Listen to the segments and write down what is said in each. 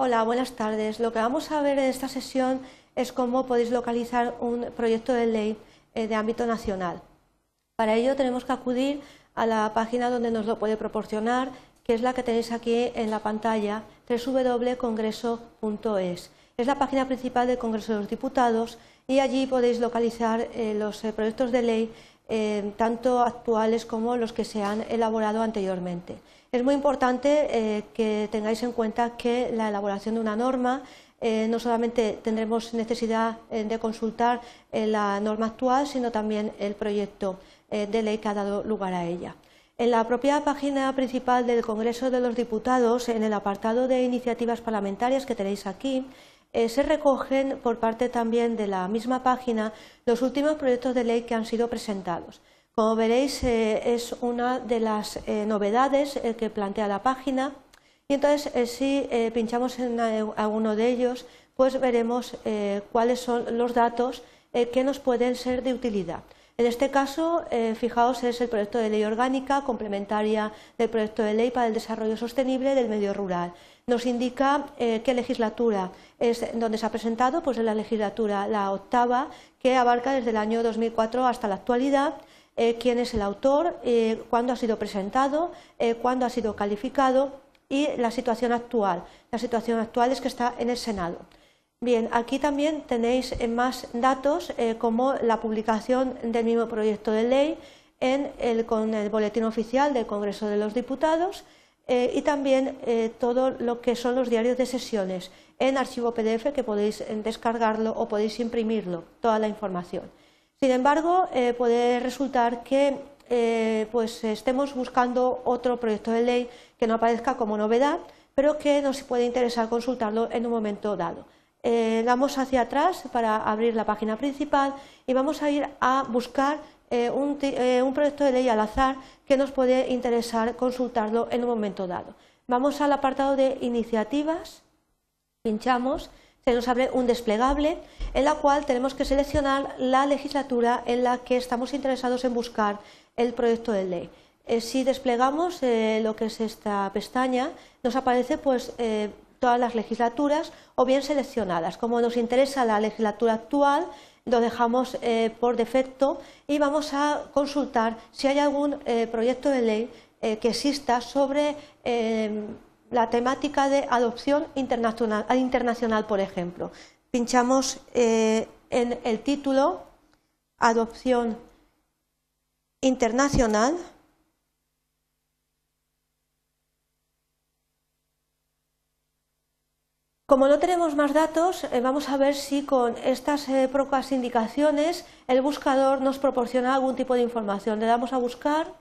Hola, buenas tardes. Lo que vamos a ver en esta sesión es cómo podéis localizar un proyecto de ley eh, de ámbito nacional. Para ello tenemos que acudir a la página donde nos lo puede proporcionar, que es la que tenéis aquí en la pantalla, www.congreso.es. Es la página principal del Congreso de los Diputados y allí podéis localizar eh, los eh, proyectos de ley tanto actuales como los que se han elaborado anteriormente. Es muy importante que tengáis en cuenta que la elaboración de una norma eh, no solamente tendremos necesidad eh, de consultar eh, la norma actual, sino también el proyecto de ley que ha dado lugar a ella. En la propia página principal del Congreso de los Diputados, en el apartado de iniciativas parlamentarias que tenéis aquí, se recogen por parte también de la misma página los últimos proyectos de ley que han sido presentados. Como veréis, es una de las novedades que plantea la página y entonces, eh, si eh, pinchamos en alguno de ellos, pues veremos eh, cuáles son los datos que nos pueden ser de utilidad. En este caso, fijaos, es el proyecto de ley orgánica complementaria del proyecto de ley para el desarrollo sostenible del medio rural. Nos indica qué legislatura es donde se ha presentado, pues es la legislatura, la octava, que abarca desde el año 2004 hasta la actualidad, quién es el autor, cuándo ha sido presentado, cuándo ha sido calificado y la situación actual. La situación actual es que está en el Senado. Bien, aquí también tenéis eh, más datos eh, como la publicación del mismo proyecto de ley en el, con el boletín oficial del Congreso de los Diputados eh, y también todo lo que son los diarios de sesiones en archivo PDF que podéis descargarlo o podéis imprimirlo, toda la información. Sin embargo, puede resultar que pues estemos buscando otro proyecto de ley que no aparezca como novedad, pero que nos puede interesar consultarlo en un momento dado. Eh, damos hacia atrás para abrir la página principal y vamos a ir a buscar eh, eh, un, proyecto de ley al azar que nos puede interesar consultarlo en un momento dado. Vamos al apartado de iniciativas, pinchamos, se nos abre un desplegable en la cual tenemos que seleccionar la legislatura en la que estamos interesados en buscar el proyecto de ley. Eh, si desplegamos lo que es esta pestaña, nos aparece pues, todas las legislaturas o bien seleccionadas. Como nos interesa la legislatura actual, lo dejamos por defecto y vamos a consultar si hay algún proyecto de ley que exista sobre la temática de adopción internacional, internacional por ejemplo. Pinchamos en el título Adopción internacional Como no tenemos más datos, eh, vamos a ver si con estas eh, pocas indicaciones el buscador nos proporciona algún tipo de información. Le damos a buscar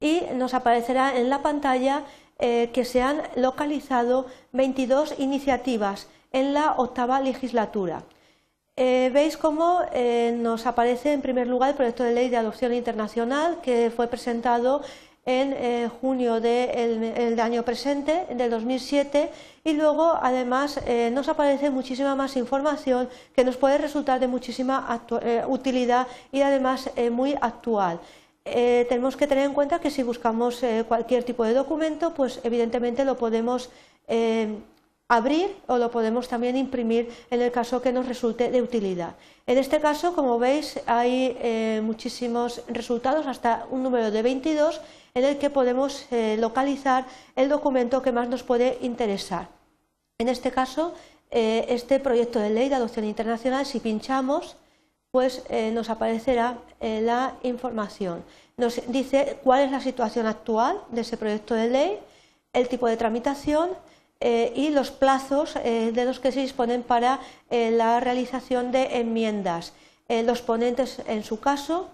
y nos aparecerá en la pantalla eh, que se han localizado 22 iniciativas en la octava legislatura. Veis cómo nos aparece en primer lugar el proyecto de ley de adopción internacional que fue presentado en eh, junio del año presente, del 2007, y luego además eh, nos aparece muchísima más información que nos puede resultar de muchísima eh, utilidad y además muy actual. tenemos que tener en cuenta que si buscamos cualquier tipo de documento, pues evidentemente lo podemos abrir o lo podemos también imprimir en el caso que nos resulte de utilidad. En este caso, como veis, hay muchísimos resultados, hasta un número de 22, en el que podemos eh, localizar el documento que más nos puede interesar. En este caso, eh, este proyecto de ley de adopción internacional, si pinchamos, pues nos aparecerá la información. Nos dice cuál es la situación actual de ese proyecto de ley, el tipo de tramitación, eh, y los plazos eh, de los que se disponen para eh, la realización de enmiendas, los ponentes en su caso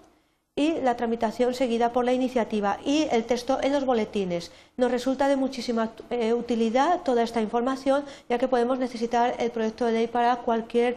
y la tramitación seguida por la iniciativa y el texto en los boletines. Nos resulta de muchísima utilidad toda esta información ya que podemos necesitar el proyecto de ley para cualquier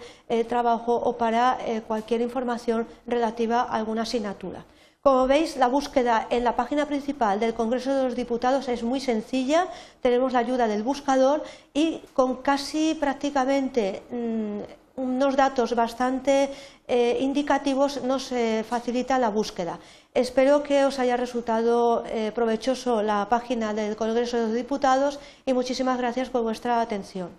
trabajo o para cualquier información relativa a alguna asignatura. Como veis, la búsqueda en la página principal del Congreso de los Diputados es muy sencilla. Tenemos la ayuda del buscador y con casi prácticamente mm, unos datos bastante eh, indicativos nos facilita la búsqueda. Espero que os haya resultado eh, provechoso la página del Congreso de los Diputados y muchísimas gracias por vuestra atención.